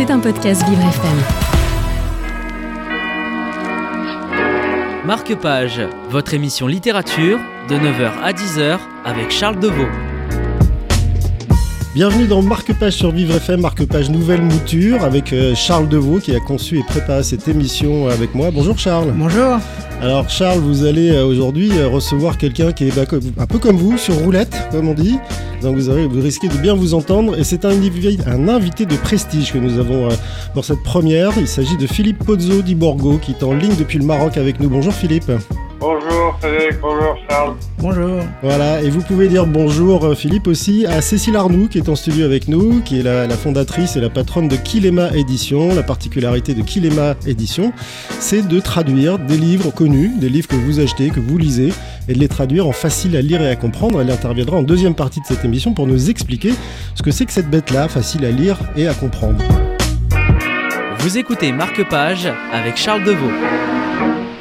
C'est un podcast Vivre FM. Marque-Page, votre émission littérature de 9h à 10h avec Charles Deveau. Bienvenue dans Marque-Page sur Vivre FM, Marque-Page Nouvelle Mouture avec euh, Charles Deveau qui a conçu et préparé cette émission avec moi. Bonjour Charles. Bonjour. Alors Charles, vous allez euh, aujourd'hui euh, recevoir quelqu'un qui est bah, un peu comme vous, sur roulette, comme on dit. Donc vous, vous risquez de bien vous entendre. Et c'est un, un, invité de prestige que nous avons pour cette première. Il s'agit de Philippe Pozzo di Borgo qui est en ligne depuis le Maroc avec nous. Bonjour Philippe. Bonjour Frédéric, bonjour Charles. Bonjour. Voilà, et vous pouvez dire bonjour euh, Philippe aussi à Cécile Arnoux qui est en studio avec nous, qui est la, fondatrice et la patronne de Kilema Édition. La particularité de Kilema Édition, c'est de traduire des livres connus, des livres que vous achetez, que vous lisez, et de les traduire en facile à lire et à comprendre. Elle interviendra en deuxième partie de cette émission pour nous expliquer ce que c'est que cette bête-là, facile à lire et à comprendre. Vous écoutez Marque Page avec Charles Deveau.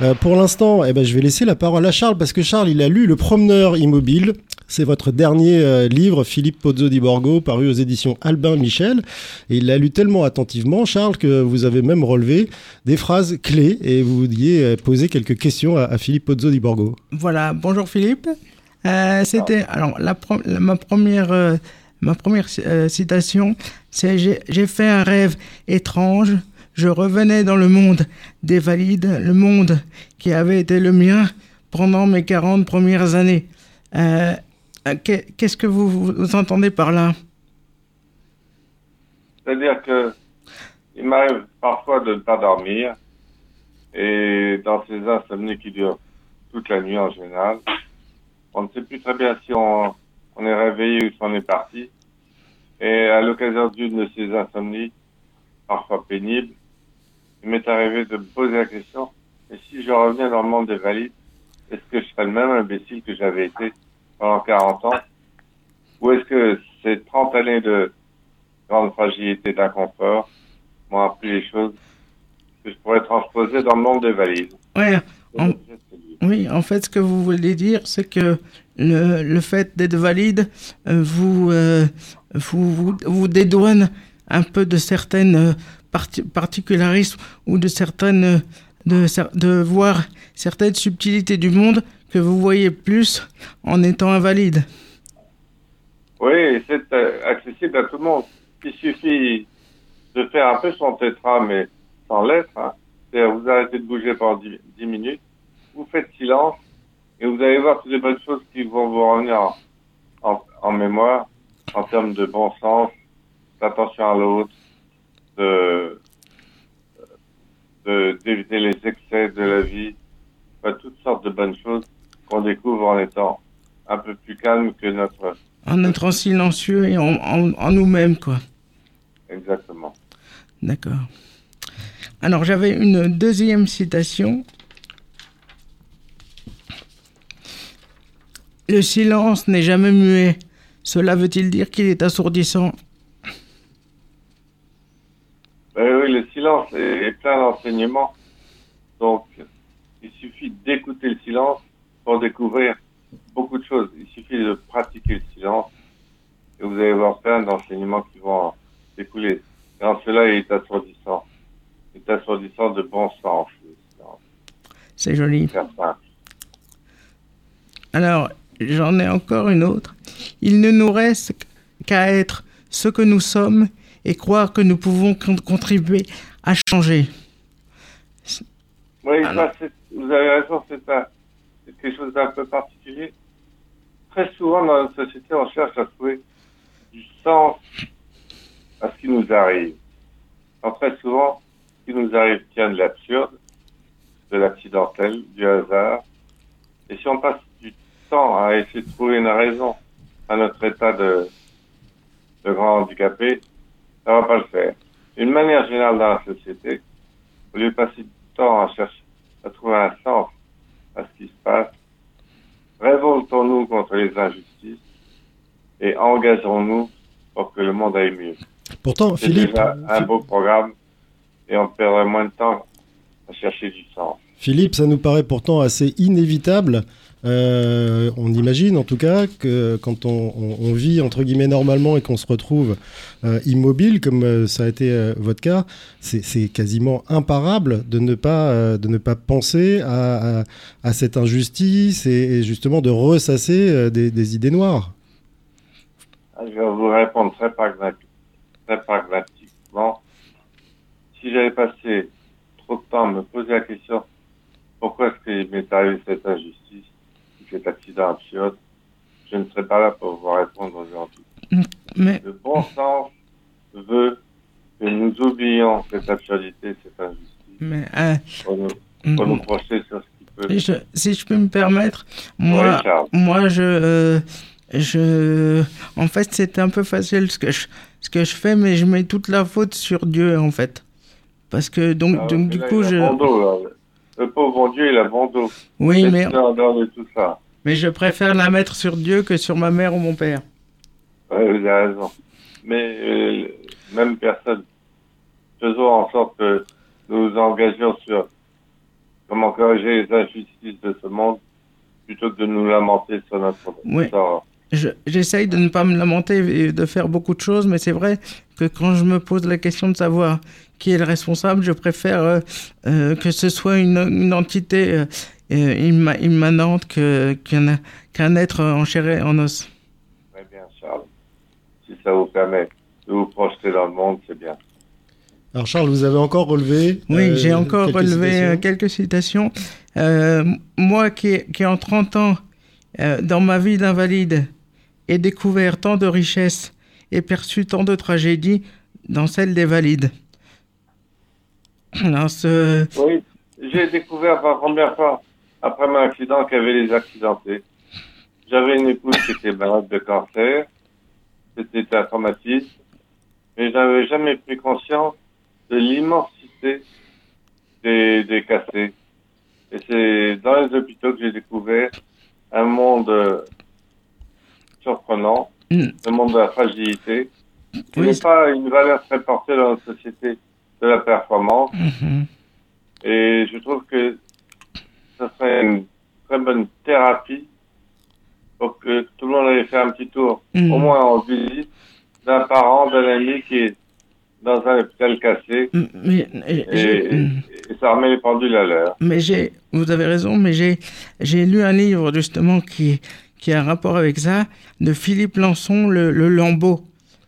Euh, pour l'instant, eh ben, je vais laisser la parole à Charles parce que Charles, il a lu Le Promeneur Immobile. C'est votre dernier euh, livre, Philippe Pozzo di Borgo, paru aux éditions Albin Michel. Il l'a lu tellement attentivement, Charles, que vous avez même relevé des phrases clés et vous vouliez euh, poser quelques questions à, Philippe Pozzo di Borgo. Voilà, bonjour Philippe. C'était alors ma première ma première citation, c'est j'ai fait un rêve étrange je revenais dans le monde des valides, le monde qui avait été le mien pendant mes 40 premières années. Euh, qu'est-ce que vous, entendez par là? C'est-à-dire que il m'arrive parfois de ne pas dormir et dans ces insomnies qui durent toute la nuit en général, on ne sait plus très bien si on, on est réveillé ou si on est parti. Et à l'occasion d'une de ces insomnies, parfois pénibles, il m'est arrivé de me poser la question, et si je reviens dans le monde des valides, est-ce que je serais le même imbécile que j'avais été pendant 40 ans? Ou est-ce que ces 30 années de grande fragilité, d'inconfort m'ont appris les choses que je pourrais transposer dans le monde des valides Oui, en fait, ce que vous voulez dire, c'est que le, le fait d'être valide euh, vous, euh, vous, vous, vous, dédouane un peu de certaines particularisme ou de certaines de, voir certaines subtilités du monde que vous voyez plus en étant invalide. Oui, c'est euh, accessible à tout le monde. Il suffit de faire un peu son tétra, mais sans lettres. Hein. Vous arrêtez de bouger pendant 10, minutes, vous faites silence, et vous allez voir toutes les bonnes choses qui vont vous revenir en, en mémoire, en termes de bon sens, d'attention à l'autre, de d'éviter les excès de la vie, toutes sortes de bonnes choses qu'on découvre en étant un peu plus calme que notre... En étant silencieux et en, en, nous-mêmes, quoi. Exactement. D'accord. Alors j'avais une deuxième citation. Le silence n'est jamais muet. Cela veut-il dire qu'il est assourdissant oui, le silence est, plein d'enseignements. Donc, il suffit d'écouter le silence pour découvrir beaucoup de choses. Il suffit de pratiquer le silence et vous allez voir plein d'enseignements qui vont découler. Et en cela, il est assourdissant. Il est assourdissant de bon sens. C'est joli. Alors, j'en ai encore une autre. Il ne nous reste qu'à être ce que nous sommes et croire que nous pouvons contribuer à changer. Oui, vous avez raison, c'est quelque chose d'un peu particulier. Très souvent dans notre société, on cherche à trouver du sens à ce qui nous arrive. très souvent, ce qui nous arrive tient de l'absurde, de l'accidentel, du hasard. Et si on passe du temps à essayer de trouver une raison à notre état de, de grand handicapé, ça va pas le faire. Une manière générale dans la société, au lieu de passer du temps à chercher, à trouver un sens à ce qui se passe, révoltons-nous contre les injustices et engageons-nous pour que le monde aille mieux. Pourtant, Philippe. Déjà un beau programme et on perdrait moins de temps à chercher du sens. Philippe, ça nous paraît pourtant assez inévitable Euh, on imagine en tout cas que quand on, vit entre guillemets normalement et qu'on se retrouve euh, immobile, comme euh, ça a été votre cas, c'est quasiment imparable de ne pas, de ne pas penser à, cette injustice et, justement de ressasser des, idées noires. Ah, Je vais vous répondre très, très pragmatiquement. Si j'avais passé trop de temps à me poser la question pourquoi est-ce qu'il m'est arrivé cette injustice, cet accident absurde, je ne serais pas là pour vous répondre aujourd'hui. Mais Le bon sens veut que nous oublions cette absurdité, cette injustice, mais euh, pour nous, pour nous mm, projeter sur ce qui peut. je- si je peux me permettre, moi, moi je euh, je en fait c'est un peu facile ce que je ce que je fais, mais je mets toute la faute sur Dieu en fait. Parce que donc, Ah, donc du là, coup je. Le pauvre Dieu, il a bon dos. oui mais de tout ça. mais je préfère la mettre sur Dieu que sur ma mère ou mon père. Ouais, vous avez raison. Mais euh, même personne. Faisons en sorte que nous nous engagions sur comment corriger les injustices de ce monde plutôt que de nous lamenter sur notre Oui. sort. Je- J'essaye de ne pas me lamenter et de faire beaucoup de choses, mais c'est vrai que quand je me pose la question de savoir qui est le responsable, je préfère euh, euh, que ce soit une, une entité euh, euh, imma- immanente qu'un être en chair et en os. Très bien, Charles. Si ça vous permet de vous projeter dans le monde, c'est bien. Alors Charles, vous avez encore relevé Oui, euh, j'ai encore quelques relevé citations. quelques citations. Euh, moi qui, qui en 30 ans, euh, dans ma vie d'invalide, ai découvert tant de richesses et perçu tant de tragédies dans celle des valides. Ce- Oui, j'ai découvert pour la première fois, après mon accident, qu'il y avait les accidentés. J'avais une épouse qui était malade de cancer. C'était un traumatisme. Mais je n'avais jamais pris conscience de l'immensité des, des cassés. Et c'est dans les hôpitaux que j'ai découvert un monde surprenant, Mm. le monde de la fragilité, qui Oui, n'est pas une valeur très portée dans notre société de la performance. Mhm. Et je trouve que ce serait une très bonne thérapie pour que tout le monde aille faire un petit tour, Mhm. au moins en visite, d'un parent, d'un ami qui est dans un hôpital cassé. Mm, mais, Et, mm. et ça remet les pendules à l'heure. mais j'ai, vous avez raison, mais j'ai, j'ai lu un livre justement qui, qui a un rapport avec ça, de Philippe Lançon, le, le Lambeau.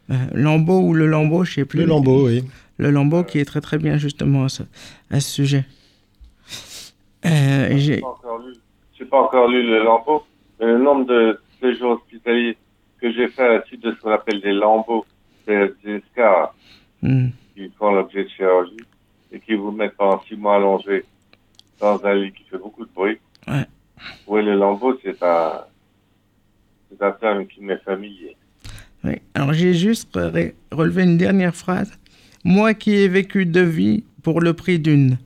Euh, Lambeau ou le Lambeau, je sais plus. Le lambeau, oui. Le Lambeau qui est très très bien justement à ce, à ce sujet. Euh, Je n'ai pas encore lu, j'ai pas encore lu le lambeau, mais le nombre de séjours hospitaliers que j'ai fait à la suite de ce qu'on appelle des lambeaux, c'est des scars Mm. qui font l'objet de chirurgie et qui vous mettent pendant six mois allongés dans un lit qui fait beaucoup de bruit. Ouais. Oui, le lambeau, c'est un, familier. Oui. Alors j'ai juste re- relevé une dernière phrase. Moi qui ai vécu deux vies pour le prix d'une.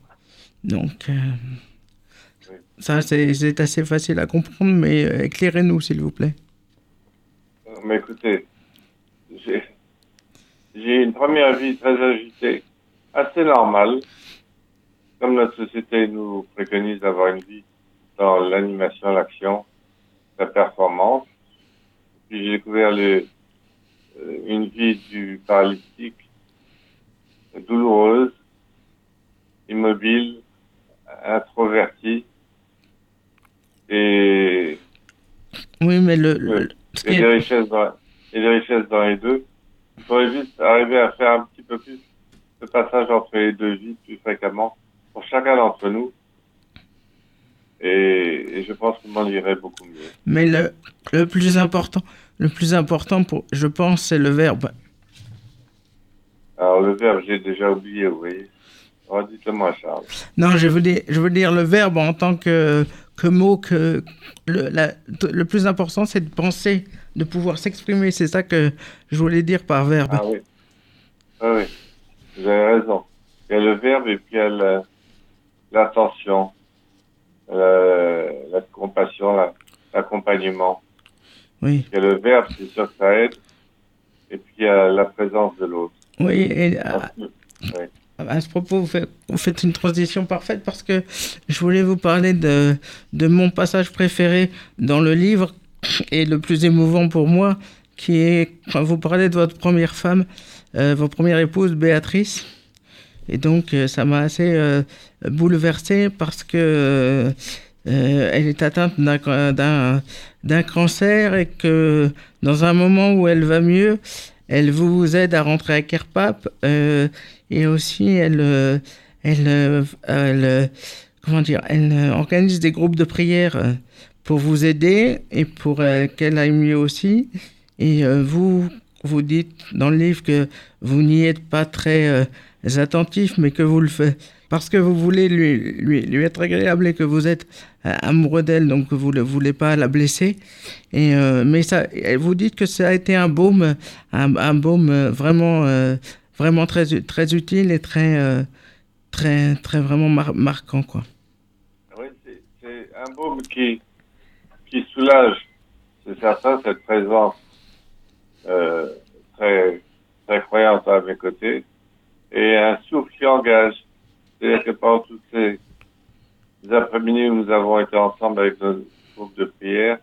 Donc, euh, Oui. ça c'est assez facile à comprendre, mais euh, éclairez-nous s'il vous plaît. Mais écoutez, j'ai une première vie très agitée, assez normale, comme notre société nous préconise d'avoir une vie dans l'animation, l'action, la performance. Puis j'ai découvert le, euh, une vie du paralytique douloureuse, immobile, introvertie, et Oui, mais le, est- des richesses dans, et des richesses dans les deux. Il faudrait juste arriver à faire un petit peu plus le passage entre les deux vies plus fréquemment pour chacun d'entre nous. Et, et je pense que m'en irait beaucoup mieux. mais le, le plus important, le plus important pour, je pense, c'est le verbe. Alors le verbe, j'ai déjà oublié, vous voyez. Redites-le-moi, Charles. Non, je veux dire, je veux dire le verbe en tant que, que mot, que le, la- le plus important, c'est de penser, de pouvoir s'exprimer. C'est ça que je voulais dire par verbe. Ah oui. Ah oui. Vous avez raison. Il y a le verbe et puis il y a la- l'attention, la, la compassion, la- l'accompagnement. Oui, Il y a le verbe, c'est sûr que ça aide. Et puis il y a la présence de l'autre. oui, et, ouais. à ce propos, vous faites, vous faites, une transition parfaite parce que je voulais vous parler de, de mon passage préféré dans le livre et le plus émouvant pour moi, qui est quand vous parlez de votre première femme, euh, votre première épouse, Béatrice. Et donc, euh, ça m'a assez euh, bouleversé parce que euh, elle est atteinte d'un cancer et que dans un moment où elle va mieux, elle vous aide à rentrer à Kerpap et aussi elle, elle, comment dire, elle organise des groupes de prière pour vous aider et pour qu'elle aille mieux aussi. Et vous, vous dites dans le livre que vous n'y êtes pas très attentif, mais que vous le faites parce que vous voulez lui, lui, lui être agréable et que vous êtes amoureux d'elle, donc vous ne voulez pas la blesser. Et, euh, mais ça, vous dites que ça a été un baume, un, baume vraiment, euh, vraiment très, très utile et très, euh, très, très vraiment mar marquant. Quoi. Oui, c'est un baume qui, qui soulage, c'est certain, cette présence euh, très, très croyante à mes côtés, et un souffle qui engage. C'est-à-dire que pendant toutes ces après-midi où nous avons été ensemble avec notre groupe de prière,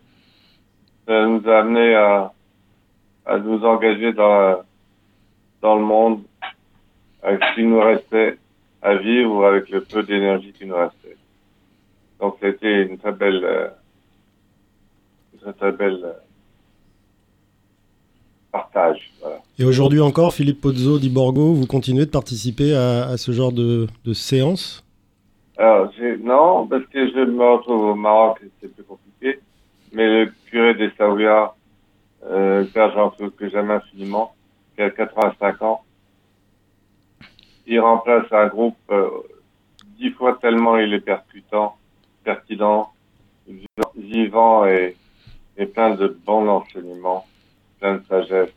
ça nous a amené à, à nous engager dans, dans le monde avec ce qui nous restait à vivre ou avec le peu d'énergie qui nous restait. Donc c'était une très belle, euh, une très, belle euh, partage. Voilà. Et aujourd'hui encore, Philippe Pozzo di Borgo, vous continuez de participer à, à ce genre de, de séance? Alors, non, parce que je me retrouve au Maroc c'est plus compliqué. Mais le curé des Savoyards, euh, le père Jean-Claude, que j'aime infiniment, qui a 85 ans, il remplace un groupe euh, dix fois tellement il est percutant, pertinent, vivant et, et plein de bons enseignements sagesse.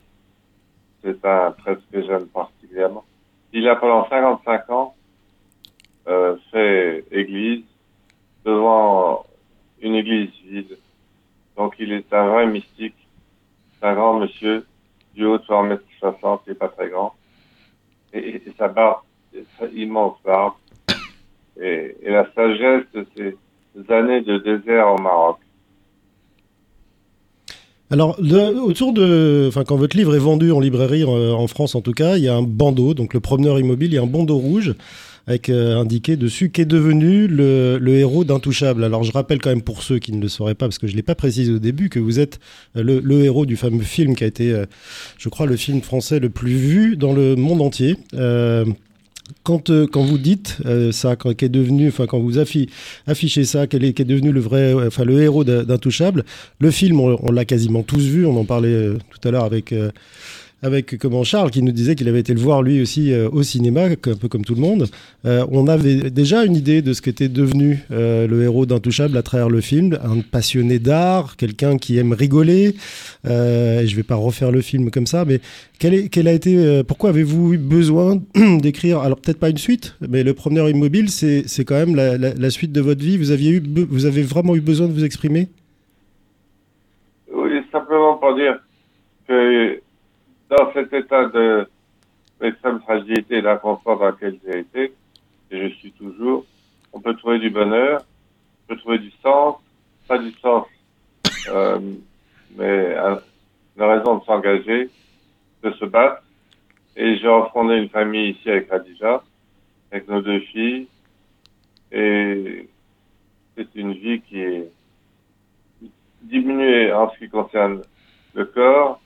C'est un prêtre que j'aime particulièrement. Il a pendant 55 ans euh, fait église devant une église vide. Donc il est un vrai mystique. Un grand monsieur, du haut de 100 mètres 60, il n'est pas très grand. Et, et sa barbe, sa immense barbe. Et, et la sagesse de ces années de désert au Maroc. Alors, autour de, enfin, quand votre livre est vendu en librairie, en, en, France en tout cas, il y a un bandeau, donc le promeneur immobile, il y a un bandeau rouge avec euh, indiqué dessus qu'est devenu le, le héros d'Intouchable. Alors, je rappelle quand même pour ceux qui ne le sauraient pas, parce que je l'ai pas précisé au début, que vous êtes le, le, héros du fameux film qui a été, euh, je crois, le film français le plus vu dans le monde entier. Euh, quand, euh, quand vous dites euh, ça, quand, devenu, quand vous affi affichez ça, quel est, devenu le vrai, enfin le héros d'Intouchable, le film, on, l'a quasiment tous vu, on en parlait euh, tout à l'heure avec avec comment Charles qui nous disait qu'il avait été le voir lui aussi euh, au cinéma, un peu comme tout le monde. Euh, on avait déjà une idée de ce qu'était devenu euh, le héros d'Intouchable à travers le film, un passionné d'art, quelqu'un qui aime rigoler. Euh, je vais pas refaire le film comme ça, mais quel, est, quel a été, pourquoi avez-vous eu besoin d'écrire, alors peut-être pas une suite, mais le promeneur immobile, c'est quand même la, suite de votre vie. Vous aviez eu, vous avez vraiment eu besoin de vous exprimer? Oui, simplement pour dire que dans cet état de d'extrême fragilité et d'inconfort dans lequel j'ai été, et je suis toujours, on peut trouver du bonheur, on peut trouver du sens, pas du sens, euh, mais une raison de s'engager, de se battre. Et j'ai refondé une famille ici avec Radija, avec nos deux filles, et c'est une vie qui est diminuée en ce qui concerne le corps,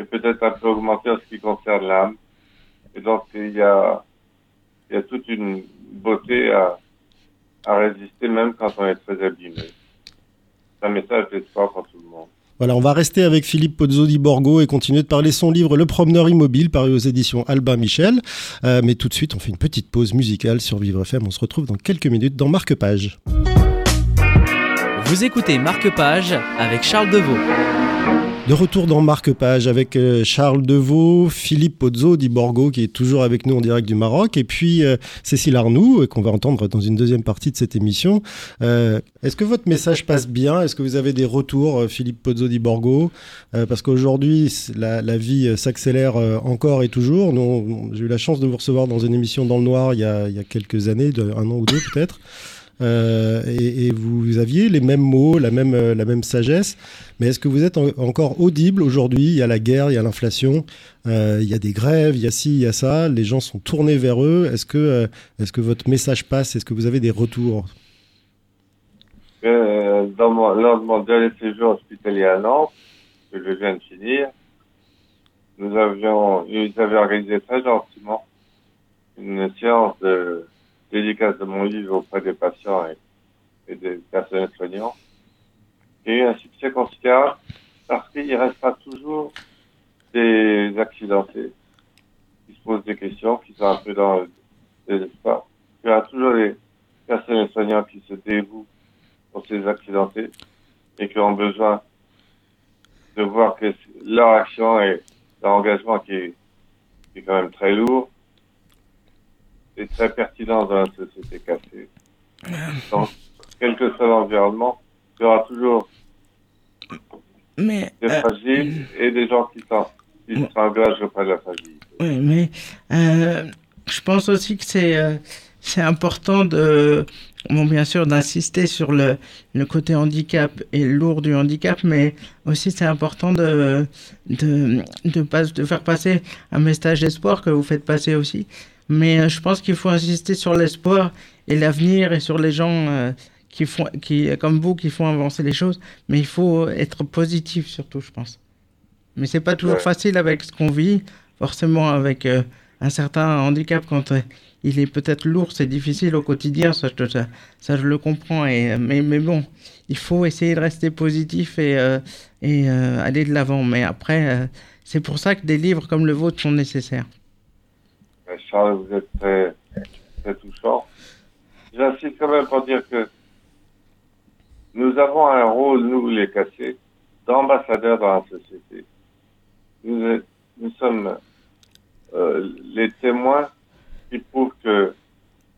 et peut-être un peu augmenté en ce qui concerne l'âme. Et donc, il y a, il y a toute une beauté à, à résister, même quand on est très abîmé. C'est un message d'espoir pour tout le monde. Voilà, on va rester avec Philippe Pozzo di Borgo et continuer de parler son livre Le promeneur immobile, paru aux éditions Albin Michel. Euh, mais tout de suite, on fait une petite pause musicale sur Vivre FM. On se retrouve dans quelques minutes dans Marque Page. Vous écoutez Marque Page avec Charles Deveau. De retour dans Marque-Page avec euh, Charles Deveau, Philippe Pozzo di Borgo qui est toujours avec nous en direct du Maroc et puis euh, Cécile Arnoux qu'on va entendre dans une deuxième partie de cette émission. Euh, Est-ce que votre message passe bien? Est-ce que vous avez des retours, euh, Philippe Pozzo di Borgo? Euh, Parce qu'aujourd'hui, la, la, vie s'accélère encore et toujours. J'ai eu la chance de vous recevoir dans une émission dans le noir il y a, il y a quelques années, un an ou deux peut-être. Euh, et, et, vous aviez les mêmes mots, la même, la même sagesse. Mais est-ce que vous êtes en, encore audible aujourd'hui? Il y a la guerre, il y a l'inflation, euh, il y a des grèves, il y a ci, il y a ça. Les gens sont tournés vers eux. Est-ce que, euh, est-ce que votre message passe? Est-ce que vous avez des retours? Euh, dans mon, Lors de mon dernier séjour hospitalier à Nantes, que je viens de finir, nous avions, ils avaient organisé très gentiment une séance de dédicace de mon livre auprès des patients et, et des personnels soignants. Il un succès considérable parce qu'il restera toujours des accidentés qui se posent des questions, qui sont un peu dans le désespoir. Il y aura toujours des personnels soignants qui se dévouent pour ces accidentés et qui ont besoin de voir que leur action et leur engagement qui est, qui est quand même très lourd est très pertinent dans la société cassée. Donc, quel que soit l'environnement, il y aura toujours mais, des euh, fragiles et des gens qui s'engagent auprès de la fragilité. Oui, mais euh, je pense aussi que c'est euh, c'est important de, bon, bien sûr, d'insister sur le, le côté handicap et lourd du handicap, mais aussi c'est important de, de, de, pas, de faire passer un message d'espoir que vous faites passer aussi. Mais euh, je pense qu'il faut insister sur l'espoir et l'avenir et sur les gens euh, qui font, qui, comme vous, qui font avancer les choses. Mais il faut être positif surtout, je pense. Mais c'est pas toujours Ouais. facile avec ce qu'on vit, forcément avec euh, un certain handicap quand euh, il est peut-être lourd, c'est difficile au quotidien, ça, je- ça, ça, je le comprends. Et, mais, mais bon, il faut essayer de rester positif et, euh, et aller de l'avant. Mais après, c'est pour ça que des livres comme le vôtre sont nécessaires. Euh, Charles, vous êtes très, très touchant. J'insiste quand même pour dire que nous avons un rôle, nous les cassés, d'ambassadeurs dans la société. Nous, sommes euh, les témoins qui prouvent que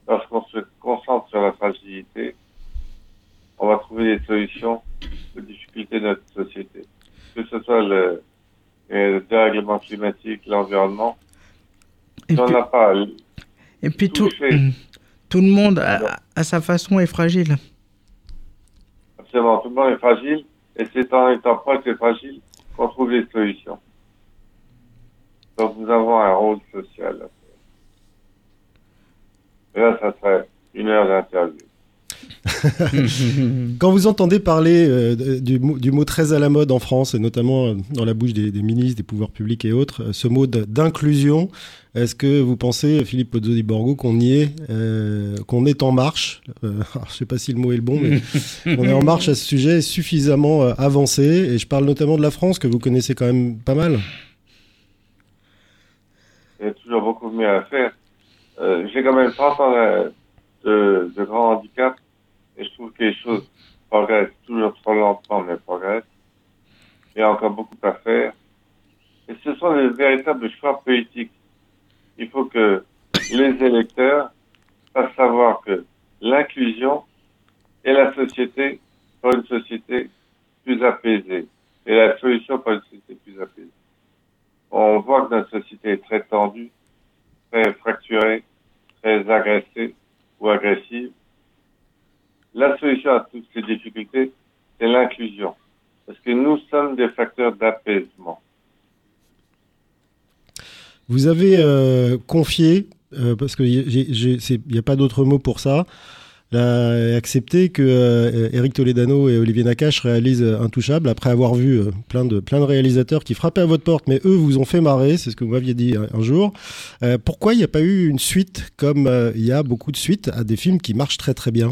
lorsqu'on se concentre sur la fragilité, on va trouver des solutions aux difficultés de notre société. Que ce soit le, le dérèglement climatique, l'environnement, Et puis, n'a pas et puis tout, tout le monde, à, à sa façon, est fragile. Absolument, tout le monde est fragile, et c'est en étant proche et fragile qu'on trouve les solutions. Donc nous avons un rôle social. Et là, ça serait une heure d'interview. Quand vous entendez parler euh, du, mot- du mot très à la mode en France, et notamment euh, dans la bouche des, des ministres, des pouvoirs publics et autres, euh, ce mot d'inclusion, est-ce que vous pensez, Philippe Pozzo di Borgo, qu'on y est, euh, qu'on est en marche euh, alors, Je ne sais pas si le mot est le bon, mais on est en marche à ce sujet suffisamment euh, avancé, et je parle notamment de la France, que vous connaissez quand même pas mal. Il y a toujours beaucoup mieux à faire. Euh, J'ai quand même 30 ans de, de, de grand handicap, et je trouve que les choses progressent toujours trop lentement, mais progressent. Il y a encore beaucoup à faire. Et ce sont des véritables choix politiques. Il faut que les électeurs fassent savoir que l'inclusion est la société pour une société plus apaisée. Et la solution pour une société plus apaisée. On voit que notre société est très tendue, très fracturée, très agressée ou agressive. La solution à toutes ces difficultés, c'est l'inclusion. Parce que nous sommes des facteurs d'apaisement. Vous avez euh, confié, euh, parce qu'il n'y a pas d'autre mot pour ça, accepté que euh, Eric Toledano et Olivier Nakache réalisent Intouchable après avoir vu plein, de, réalisateurs qui frappaient à votre porte, mais eux vous ont fait marrer, c'est ce que vous m'aviez dit un, jour. Pourquoi il n'y a pas eu une suite comme il y a beaucoup de suites à des films qui marchent très très bien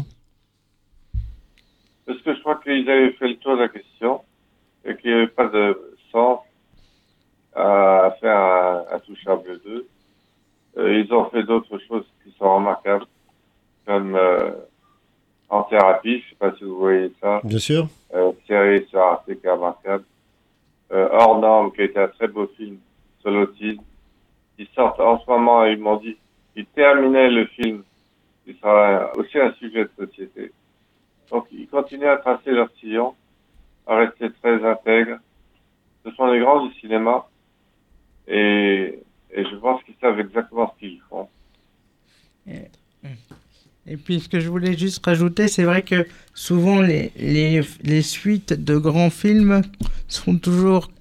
Parce que je crois qu'ils avaient fait le tour de la question et qu'il n'y avait pas de sens à faire un, un touchable 2. Euh, ils ont fait d'autres choses qui sont remarquables, comme euh, En thérapie, je sais pas si vous voyez ça, Bien sûr. euh, série sur Arte qui est remarquable. euh, Hors Norme, qui a été un très beau film sur l'autisme. Ils sortent en ce moment, ils m'ont dit, ils terminaient le film, qui sera aussi un sujet de société. Donc, ils continuent à tracer leur sillon, à rester très intègres. Ce sont les grands du cinéma, et, et je pense qu'ils savent exactement ce qu'ils font. Et puis ce que je voulais juste rajouter, c'est vrai que souvent les, les, les suites de grands films sont toujours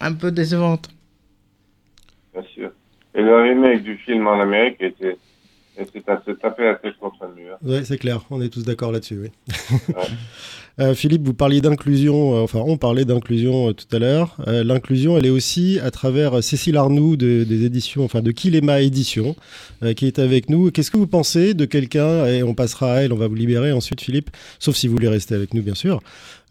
un peu décevantes. Bien sûr. Et le remake du film en Amérique était, était à se taper la tête contre le mur. Oui, c'est clair, on est tous d'accord là-dessus. Oui. Ouais. Euh, Philippe, vous parliez d'inclusion, euh, enfin on parlait d'inclusion euh, tout à l'heure. L'inclusion, elle est aussi à travers Cécile Arnoux de, des éditions, enfin de Kilema Éditions, qui est avec nous. Qu'est-ce que vous pensez de quelqu'un, et on passera à elle, on va vous libérer ensuite Philippe, sauf si vous voulez rester avec nous bien sûr.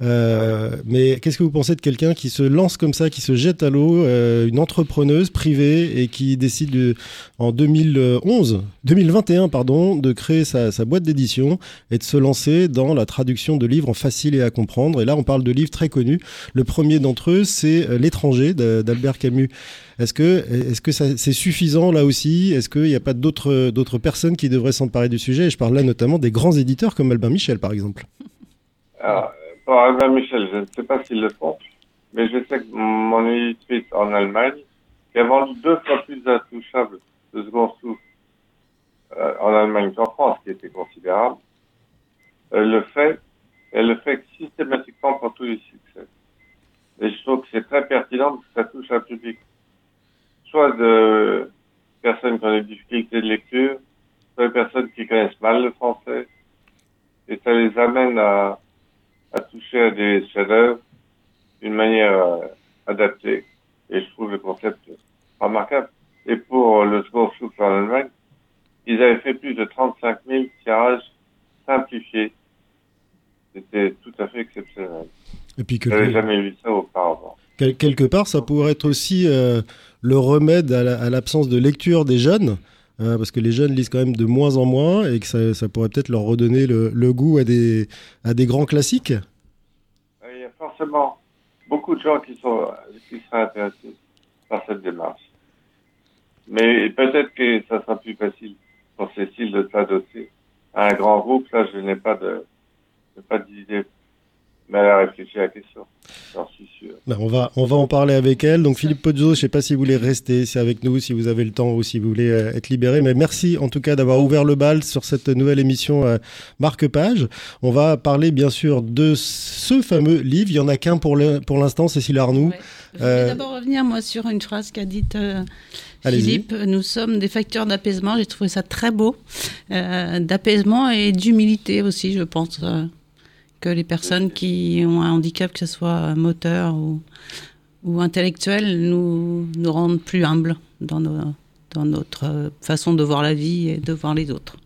Euh, mais qu'est-ce que vous pensez de quelqu'un qui se lance comme ça, qui se jette à l'eau, une entrepreneuse privée et qui décide de, en 2011, 2021 pardon, de créer sa, boîte d'édition et de se lancer dans la traduction de livres en facile et à comprendre? Et là, on parle de livres très connus. Le premier d'entre eux, c'est L'étranger d'Albert Camus. Est-ce que, est-ce que c'est suffisant là aussi? Est-ce qu'il n'y a pas d'autres, d'autres personnes qui devraient s'emparer du sujet? Et je parle là notamment des grands éditeurs comme Albin Michel, par exemple. Alors, pour Albin Michel, je ne sais pas s'ils le font, mais je sais que mon éditrice en Allemagne, qui a vendu deux fois plus d'intouchables de second souffle euh, en Allemagne qu'en France, qui était considérable, elle le fait, elle le fait systématiquement pour tous les succès. Et je trouve que c'est très pertinent parce que ça touche un public soit de personnes qui ont des difficultés de lecture, soit de personnes qui connaissent mal le français, et ça les amène à, à toucher à des chefs-d'œuvre d'une manière euh, adaptée. Et je trouve le concept remarquable. Et pour le second souffle en Allemagne, ils avaient fait plus de 35 000 tirages simplifiés. C'était tout à fait exceptionnel. Et puis que J'avais jamais vu ça auparavant. Quelque part, ça pourrait être aussi euh, le remède à l'absence de lecture des jeunes. Euh, parce que les jeunes lisent quand même de moins en moins et que ça, pourrait peut-être leur redonner le, goût à des, grands classiques. Il y a forcément beaucoup de gens qui, sont, seraient intéressés par cette démarche. Mais peut-être que ça sera plus facile pour Cécile de s'adosser à un grand groupe. Ça, je n'ai pas d'idée mais elle a réfléchi à la question, j'en suis sûr. Ben on, va, on va en parler avec elle. Donc Philippe Pozzo, je ne sais pas si vous voulez rester c'est avec nous, si vous avez le temps ou si vous voulez euh, être libéré. Mais merci en tout cas d'avoir ouvert le bal sur cette nouvelle émission euh, Marque-Page. On va parler bien sûr de ce fameux livre. Il n'y en a qu'un pour l'instant, Cécile Arnoux. Ouais. Je voulais euh... d'abord revenir moi sur une phrase qu'a dite euh, Philippe. Nous sommes des facteurs d'apaisement. J'ai trouvé ça très beau. Euh, d'apaisement et d'humilité aussi, je pense que les personnes qui ont un handicap, que ce soit moteur ou, ou intellectuel, nous, nous rendent plus humbles dans, nos, dans notre façon de voir la vie et de voir les autres.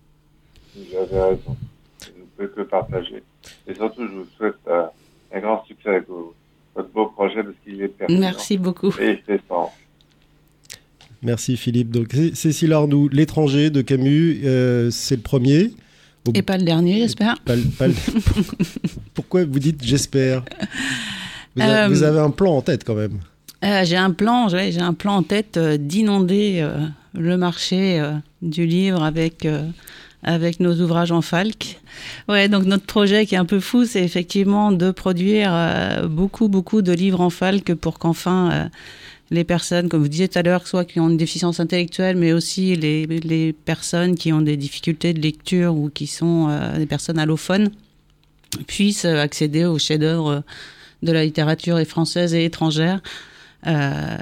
Vous avez raison. Je ne peux que partager. Et surtout, je vous souhaite euh, un grand succès avec votre beau projet parce qu'il est pertinent. Merci beaucoup. Et il fait sens. Merci Philippe. Donc Cécile Arnoux, L'étranger de Camus, euh, c'est le premier. Et pas le dernier, j'espère. Pas, pas le... Pourquoi vous dites j'espère? Vous, euh, vous, avez un plan en tête quand même. Euh, j'ai un plan, j'ai un plan en tête euh, d'inonder le marché du livre avec avec nos ouvrages en falque. Ouais, donc notre projet qui est un peu fou, c'est effectivement de produire beaucoup beaucoup de livres en falque pour qu'enfin les personnes, comme vous disiez tout à l'heure, soit qui ont une déficience intellectuelle, mais aussi les, les, personnes qui ont des difficultés de lecture ou qui sont euh, des personnes allophones, puissent accéder aux chefs-d'œuvre de la littérature et française et étrangère. Euh,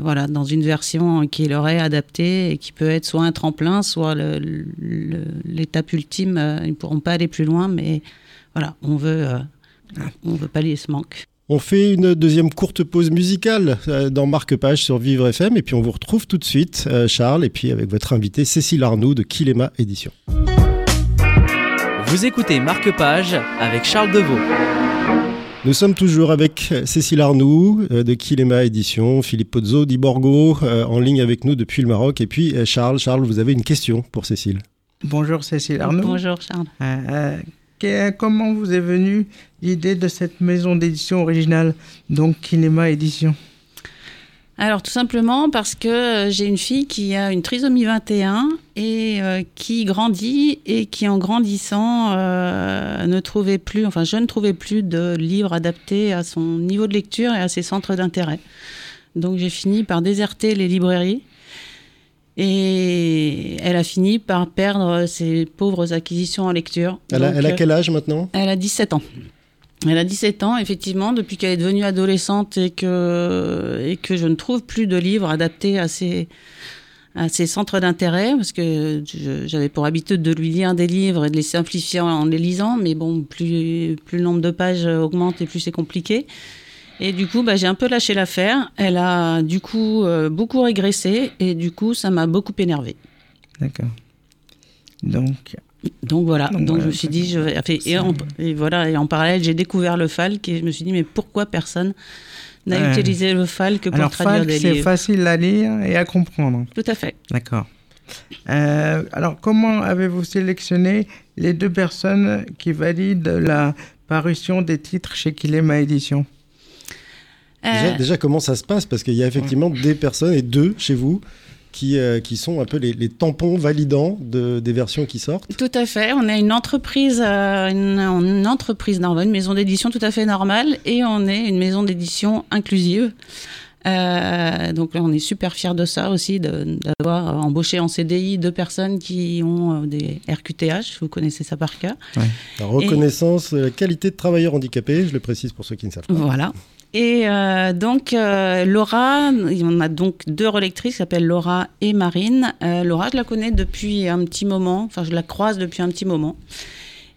voilà, dans une version qui leur est adaptée et qui peut être soit un tremplin, soit l'étape ultime. Ils ne pourront pas aller plus loin, mais voilà, on veut, euh, on veut pallier ce manque. On fait une deuxième courte pause musicale dans Marque-Page sur Vivre FM et puis on vous retrouve tout de suite, Charles, et puis avec votre invité Cécile Arnoux de Kilema Édition. Vous écoutez Marque-Page avec Charles Deveau. Nous sommes toujours avec Cécile Arnoux de Kilema Édition, Philippe Pozzo d'Iborgo en ligne avec nous depuis le Maroc et puis Charles. Charles, vous avez une question pour Cécile. Bonjour Cécile Arnoux. Bonjour Charles. Euh, comment vous est venue l'idée de cette maison d'édition originale, donc Kinema Édition? Alors tout simplement parce que euh, j'ai une fille qui a une trisomie 21 et euh, qui grandit et qui en grandissant euh, ne trouvait plus, enfin je ne trouvais plus de livres adaptés à son niveau de lecture et à ses centres d'intérêt. Donc j'ai fini par déserter les librairies et elle a fini par perdre ses pauvres acquisitions en lecture. Elle a, elle a quel âge maintenant? Elle a 17 ans. Elle a 17 ans, effectivement, depuis qu'elle est devenue adolescente et que, et que je ne trouve plus de livres adaptés à ses, à ses centres d'intérêt, parce que j'avais pour habitude de lui lire des livres et de les simplifier en les lisant, mais bon, plus, plus le nombre de pages augmente et plus c'est compliqué. Et du coup, bah, j'ai un peu lâché l'affaire. Elle a du coup euh, beaucoup régressé et du coup, ça m'a beaucoup énervé. D'accord. Donc, donc voilà, donc, je me suis dit, je vais, et, en, et, voilà, et en parallèle, j'ai découvert le FALC et je me suis dit, mais pourquoi personne n'a utilisé le FALC pour traduire des livres? C'est facile à lire et à comprendre. Tout à fait. D'accord. Euh, alors, comment avez-vous sélectionné les deux personnes qui valident la parution des titres chez Kilema Édition déjà, déjà, comment ça se passe? Parce qu'il y a effectivement des personnes, et deux chez vous, qui, euh, qui sont un peu les, les tampons validants de, des versions qui sortent. Tout à fait. On est une entreprise, euh, une, une, entreprise normale, une maison d'édition tout à fait normale, et on est une maison d'édition inclusive. Euh, donc on est super fiers de ça aussi, d'avoir embauché en CDI deux personnes qui ont euh, des RQTH, vous connaissez ça par cas. Ouais. La reconnaissance, et... la qualité de travailleurs handicapés, je le précise pour ceux qui ne savent pas. Voilà. Et euh, donc euh, Laura, on a donc deux relectrices qui s'appellent Laura et Marine. Euh, Laura, je la connais depuis un petit moment, enfin je la croise depuis un petit moment.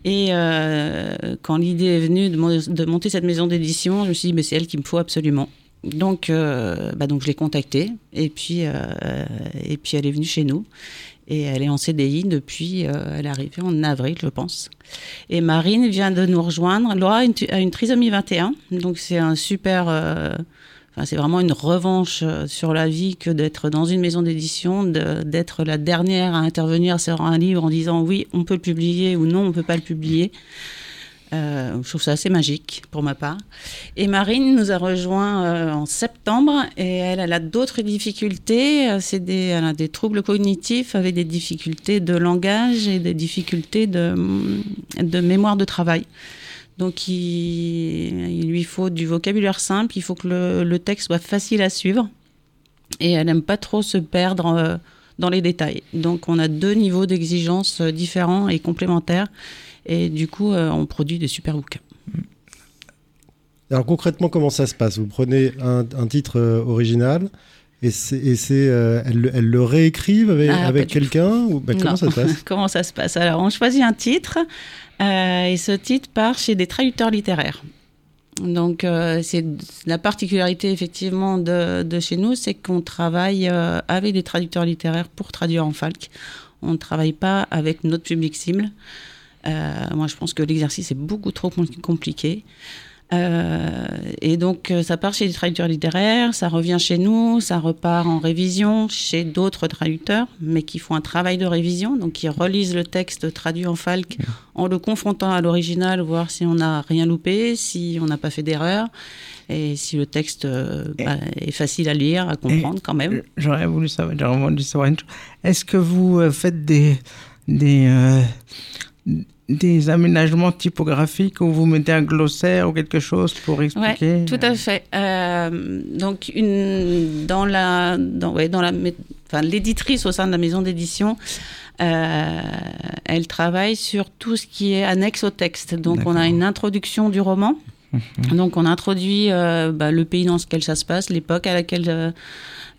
Et euh, quand l'idée est venue de, monter cette maison d'édition, je me suis dit, mais c'est elle qu'il me faut absolument. Donc, euh, bah donc je l'ai contactée et puis, et puis elle est venue chez nous. Et elle est en CDI depuis, euh, elle est arrivée en avril, je pense. Et Marine vient de nous rejoindre. Laura a une, trisomie 21, donc c'est un super. Euh, enfin, c'est vraiment une revanche euh, sur la vie que d'être dans une maison d'édition, d'être la dernière à intervenir sur un livre en disant oui, on peut le publier ou non, on peut pas le publier. Euh, je trouve ça assez magique pour ma part. Et Marine nous a rejoint euh, en septembre et elle, a d'autres difficultés. C'est des, elle a des troubles cognitifs avec des difficultés de langage et des difficultés de, mémoire de travail. Donc il, lui faut du vocabulaire simple, il faut que le, texte soit facile à suivre. Et elle n'aime pas trop se perdre euh, dans les détails. Donc on a deux niveaux d'exigence différents et complémentaires. Et du coup, euh, on produit des super bouquins. Alors concrètement, comment ça se passe? Vous prenez un, un titre euh, original et c'est, euh, elles, elles, le réécrivent avec, ah, avec quelqu'un ou bah, comment ça se passe? Comment ça se passe? Alors, on choisit un titre euh, et ce titre part chez des traducteurs littéraires. Donc, euh, c'est la particularité effectivement de, de chez nous, c'est qu'on travaille avec des traducteurs littéraires pour traduire en falque. On ne travaille pas avec notre public cible. Euh, moi, je pense que l'exercice est beaucoup trop compliqué. Euh, et donc, ça part chez les traducteurs littéraires, ça revient chez nous, ça repart en révision chez d'autres traducteurs, mais qui font un travail de révision, donc qui relisent le texte traduit en falque en le confrontant à l'original, voir si on n'a rien loupé, si on n'a pas fait d'erreur, et si le texte euh, bah, est facile à lire, à comprendre quand même. J'aurais voulu savoir, j'aurais voulu savoir une chose. Est-ce que vous euh, faites des, des euh, des aménagements typographiques où vous mettez un glossaire ou quelque chose pour expliquer Tout à fait. Euh, donc, une, dans la, dans, ouais, dans la, enfin, l'éditrice au sein de la maison d'édition, euh, elle travaille sur tout ce qui est annexe au texte. Donc, on a une introduction du roman. Donc, on introduit euh, bah, le pays dans lequel ça se passe, l'époque à laquelle euh,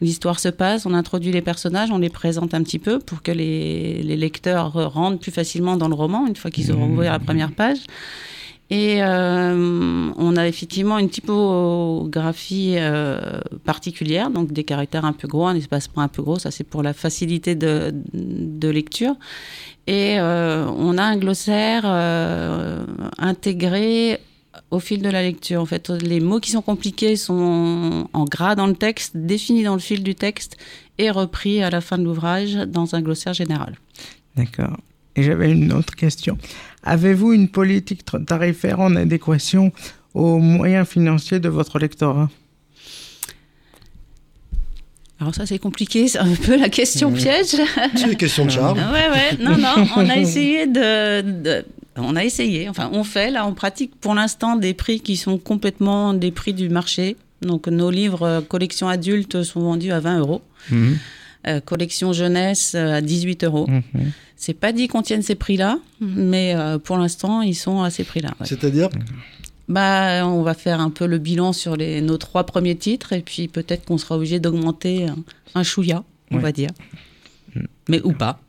l'histoire se passe, on introduit les personnages, on les présente un petit peu pour que les, les lecteurs rentrent plus facilement dans le roman une fois qu'ils auront mmh. ouvert la première page. Et euh, on a effectivement une typographie euh, particulière, donc des caractères un peu gros, un espacement un peu gros, ça c'est pour la facilité de, de lecture. Et euh, on a un glossaire intégré au fil de la lecture. En fait, les mots qui sont compliqués sont en gras dans le texte, définis dans le fil du texte et repris à la fin de l'ouvrage dans un glossaire général. D'accord. et j'avais une autre question. Avez-vous une politique tarifaire en adéquation aux moyens financiers de votre lectorat? Alors ça c'est compliqué, c'est un peu la question piège. C'est une question de charme. ouais ouais, non non, on a essayé de, on a essayé, enfin on fait là, on pratique pour l'instant des prix qui sont complètement des prix du marché. Donc nos livres euh, collection adulte sont vendus à 20 euros. Mhm. Euh, collection jeunesse euh, à 18 euros. Mhm. C'est pas dit qu'on tienne ces prix-là, mais pour l'instant, ils sont à ces prix-là. C'est-à-dire? Bah, on va faire un peu le bilan sur les, nos trois premiers titres et puis peut-être qu'on sera obligé d'augmenter un, chouïa, on va dire. Mm. Mais ou pas.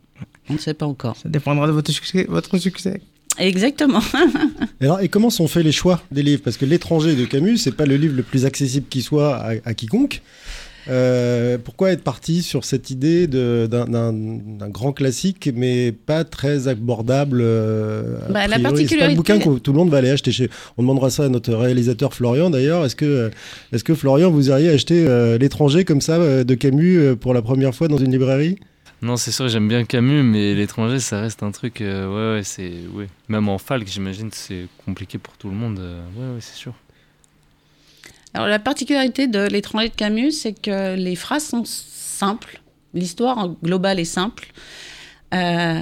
On ne sait pas encore. Ça dépendra de votre succès. Votre succès. Exactement. et, alors, et comment sont faits les choix des livres? Parce que L'étranger de Camus, c'est pas le livre le plus accessible qui soit à quiconque. Euh, pourquoi être parti sur cette idée d'un grand classique, mais pas très abordable euh, bah, La particularité... C'est pas un bouquin que tout le monde va aller acheter. Chez... On demandera ça à notre réalisateur Florian d'ailleurs. Est-ce que, est -ce que Florian, vous iriez acheter euh, L'étranger comme ça de Camus pour la première fois dans une librairie? Non, c'est sûr, j'aime bien Camus, mais l'étranger, ça reste un truc. ouais, ouais, c'est. Ouais. Même en Falk, j'imagine, c'est compliqué pour tout le monde. ouais, ouais, c'est sûr. Alors la particularité de l'étranger de Camus, c'est que les phrases sont simples, l'histoire globale est simple, euh,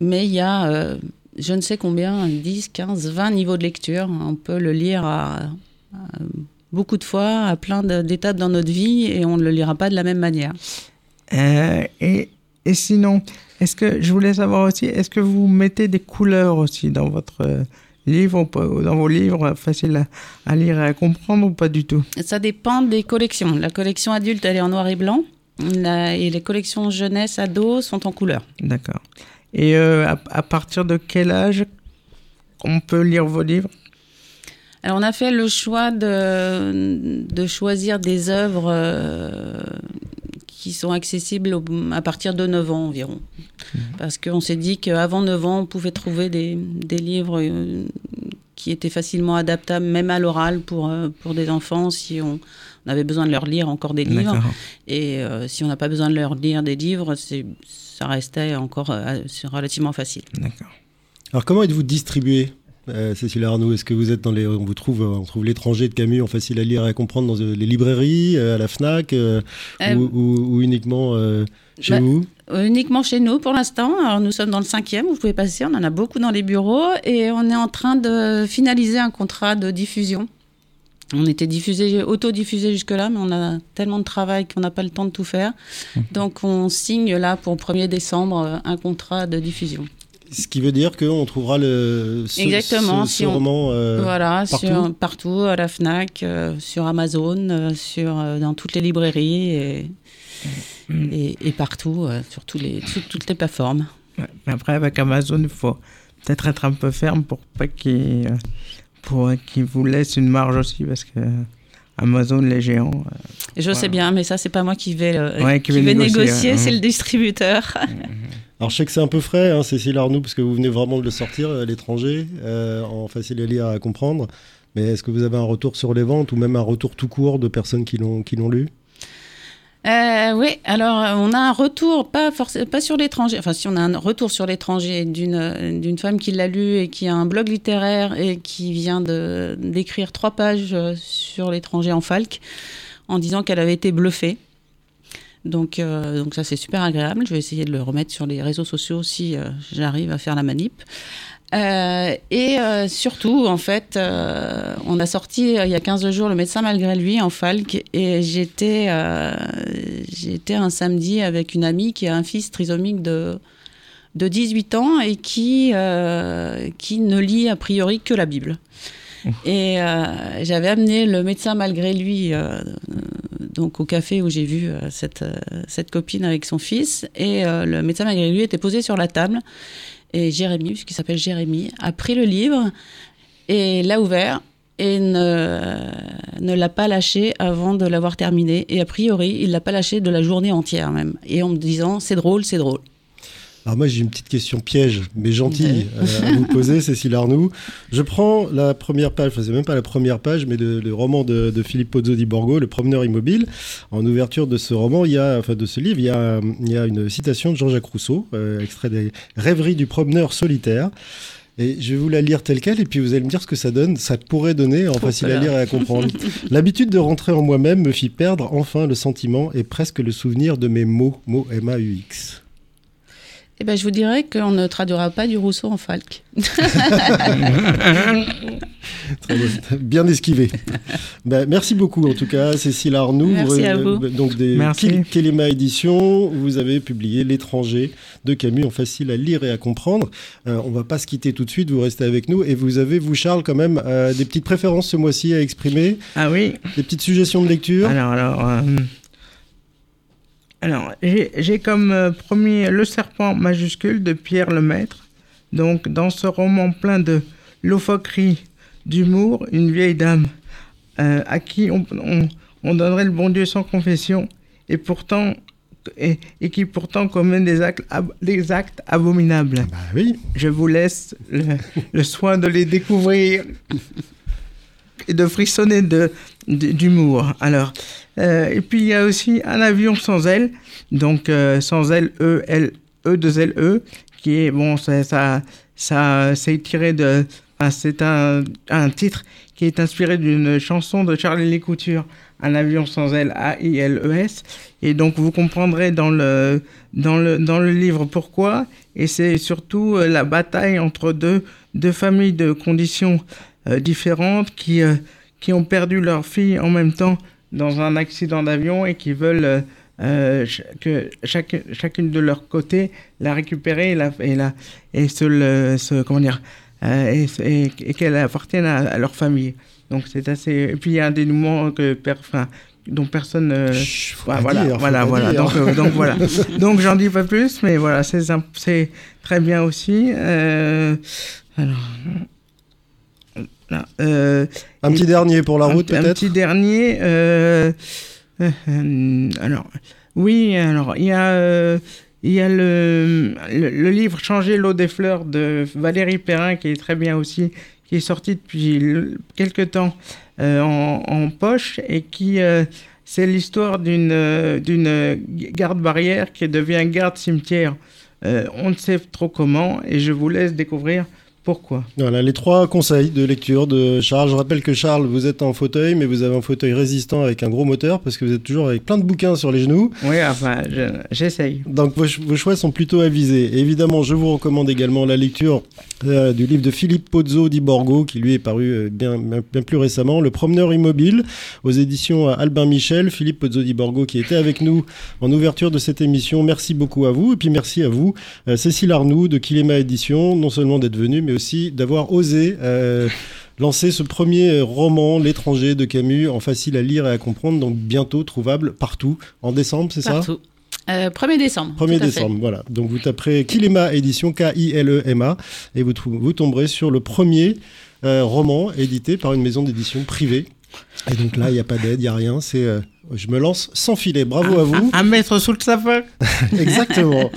mais il y a euh, je ne sais combien, 10, 15, 20 niveaux de lecture. On peut le lire à, beaucoup de fois, à plein d'étapes dans notre vie, et on ne le lira pas de la même manière. Euh, et, et, sinon, est-ce que je voulais savoir aussi, est-ce que vous mettez des couleurs aussi dans votre livres, dans vos livres, faciles à, lire et à comprendre ou pas du tout? Ça dépend des collections. La collection adulte, elle est en noir et blanc. et les collections jeunesse, ado sont en couleur. D'accord. Et euh, à, partir de quel âge on peut lire vos livres? Alors on a fait le choix de, de choisir des œuvres euh, qui sont accessibles à partir de 9 ans environ. Parce qu'on s'est dit qu'avant 9 ans, on pouvait trouver des, des livres euh, qui étaient facilement adaptables, même à l'oral, pour, euh, pour des enfants, si on, avait besoin de leur lire encore des livres. Et euh, si on n'a pas besoin de leur lire des livres, ça restait encore relativement facile. D'accord. Alors comment êtes-vous distribué? Euh, Cécile Arnaud, est-ce que vous êtes dans les, on vous trouve, on trouve l'étranger de Camus en facile à lire et à comprendre dans les librairies, euh, à la Fnac, euh, ou, uniquement chez bah, vous Uniquement chez nous pour l'instant. Alors nous sommes dans le cinquième, vous pouvez passer, on en a beaucoup dans les bureaux et on est en train de finaliser un contrat de diffusion. On était diffusé, autodiffusé jusque-là, mais on a tellement de travail qu'on n'a pas le temps de tout faire. Mmh. Donc on signe là pour le 1er décembre un contrat de diffusion. Ce qui veut dire qu'on trouvera le, ce, Exactement, ce, roman euh, voilà, partout. Sur, partout, à la FNAC, euh, sur Amazon, euh, sur, dans toutes les librairies et, mm. et, partout, sur, tous les, toutes les plateformes. après, avec Amazon, il faut peut-être être un peu ferme pour pas qu'il pour qu'il vous laisse une marge aussi, parce que Amazon, les géants. Je sais bien, mais ça, c'est pas moi qui vais, qui, vais négocier, c'est le distributeur. Mm. Alors je sais que c'est un peu frais, hein, Cécile Arnoux, parce que vous venez vraiment de le sortir à l'étranger, euh, en facile à lire à comprendre. Mais est-ce que vous avez un retour sur les ventes ou même un retour tout court de personnes qui l'ont lu? Euh, oui, alors on a un retour, pas, pas sur l'étranger, enfin si on a un retour sur l'étranger d'une, femme qui l'a lu et qui a un blog littéraire et qui vient d'écrire trois pages sur l'étranger en falque en disant qu'elle avait été bluffée. Donc, euh, donc ça, c'est super agréable. Je vais essayer de le remettre sur les réseaux sociaux si euh, j'arrive à faire la manip. Euh, et surtout, en fait, on a sorti il y a 15 jours Le médecin malgré lui en Falk et j'étais j'étais un samedi avec une amie qui a un fils trisomique de, de 18 ans et qui, qui ne lit a priori que la Bible. Et j'avais amené le médecin malgré lui donc au café où j'ai vu euh, cette, euh, cette copine avec son fils. Et euh, le médecin, malgré lui, était posé sur la table. Et Jérémy, puisqu'il s'appelle Jérémy, a pris le livre et l'a ouvert et ne, ne l'a pas lâché avant de l'avoir terminé. Et a priori, il l'a pas lâché de la journée entière même. Et en me disant, c'est drôle, c'est drôle. Alors moi j'ai une petite question piège, mais gentille euh, à vous poser, Cécile Arnoux. Je prends la première page, enfin c'est même pas la première page, mais de- le roman de, de Philippe Pozzo di Borgo, Le promeneur immobile. En ouverture de ce roman, il y a, enfin de ce livre, il y a, il y a une citation de Jean-Jacques Rousseau, euh, extrait des Rêveries du promeneur solitaire. Et je vais vous la lire telle quelle, et puis vous allez me dire ce que ça donne. Ça pourrait donner en facile à lire et à comprendre. L'habitude de rentrer en moi-même me fit perdre enfin le sentiment et presque le souvenir de mes mots, mots M-A-U-X. Eh ben, je vous dirais qu'on ne traduira pas du Rousseau en Falk. Très bien, bien esquivé. Ben, merci beaucoup en tout cas, Cécile Arnoux. Merci à vous. Donc des Merci. Kelema Édition, vous avez publié L'étranger de Camus en facile à lire et à comprendre. Euh, on va pas se quitter tout de suite, vous restez avec nous et vous avez, vous Charles, quand même euh, des petites préférences ce mois-ci à exprimer, Ah oui, des petites suggestions de lecture. alors, alors, euh, alors j'ai comme euh, premier Le Serpent majuscule de Pierre Lemaître. Donc, dans ce roman plein de loufoquerie, d'humour, une vieille dame euh, à qui on, on- on donnerait le bon Dieu sans confession et pourtant et, et qui pourtant commet des actes, ab- des actes abominables. Bah oui, Je vous laisse le, le soin de les découvrir de frissonner de, d'humour. Alors, euh, et puis il y a aussi un avion sans aile, donc euh, sans aile E L E 2 L E, qui est bon, ça, ça, ça c'est tiré de, enfin, c'est un, un titre qui est inspiré d'une chanson de Charlie Lécouture, un avion sans aile A I L E S, et donc vous comprendrez dans le dans le dans le livre pourquoi. Et c'est surtout euh, la bataille entre deux deux familles de conditions différentes qui euh, qui ont perdu leur fille en même temps dans un accident d'avion et qui veulent euh, euh, que chaque, chacune de leur côté la récupérer et la et la et se le se, comment dire euh, et, se- et, et qu'elle appartienne à, à leur famille. Donc c'est assez et puis il y a un dénouement que per- enfin, dont personne euh, Chut, pas voilà, dire, voilà, voilà. dire. Donc, euh, donc voilà. Donc j'en dis pas plus, mais voilà, c'est très bien aussi. Euh, alors, là, euh, Un petit dernier pour la un- route un, peut-être petit dernier. euh, euh, alors, oui, alors il y a. il y a le, le, le livre Changer l'eau des fleurs de Valérie Perrin qui est très bien aussi, qui est sorti depuis le- quelque temps en, en poche et qui c'est l'histoire d'une d'une garde-barrière qui devient garde-cimetière. Euh, on ne sait trop comment et je vous laisse découvrir pourquoi. Voilà, les trois conseils de lecture de Charles. Je rappelle que Charles, vous êtes en fauteuil, mais vous avez un fauteuil résistant avec un gros moteur parce que vous êtes toujours avec plein de bouquins sur les genoux. Oui, enfin, je- j'essaye. Donc vos, ch- vos choix sont plutôt avisés. Et évidemment, je vous recommande également la lecture euh, du livre de Philippe Pozzo di Borgo, qui lui est paru euh, bien, bien, plus récemment, Le promeneur immobile, aux éditions euh, Albin Michel. Philippe Pozzo di Borgo qui était avec nous en ouverture de cette émission. Merci beaucoup à vous. Et puis merci à vous, euh, Cécile Arnoux de Kilema Édition, non seulement d'être venue, mais aussi d'avoir osé... euh, lancer ce premier euh, roman, L'étranger de Camus, en facile à lire et à comprendre, donc bientôt trouvable partout, en décembre, c'est ça? Partout. Euh, 1er décembre. 1er tout à fait. décembre, voilà. Donc vous taperez Kilema édition, K-I-L-E-M-A, et vous, vous tomberez sur le premier euh, roman édité par une maison d'édition privée. Et donc là, il n'y a pas d'aide, il n'y a rien, c'est... je me lance sans filet, bravo à vous. Un mètre sous le sapin. Exactement.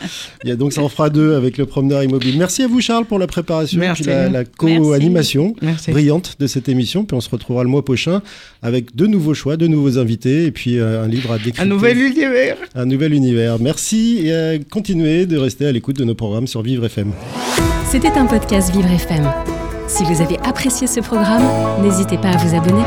Il y a donc ça en fera deux avec le promeneur immobile. Merci à vous Charles pour la préparation, Merci. puis la, la co-animation brillante de cette émission. Puis on se retrouvera le mois prochain avec de nouveaux choix, de nouveaux invités, et puis euh, un livre à décrypter. Un nouvel univers. Un nouvel univers. Merci et euh, continuez de rester à l'écoute de nos programmes sur Vivre FM. C'était un podcast Vivre FM. Si vous avez apprécié ce programme, n'hésitez pas à vous abonner.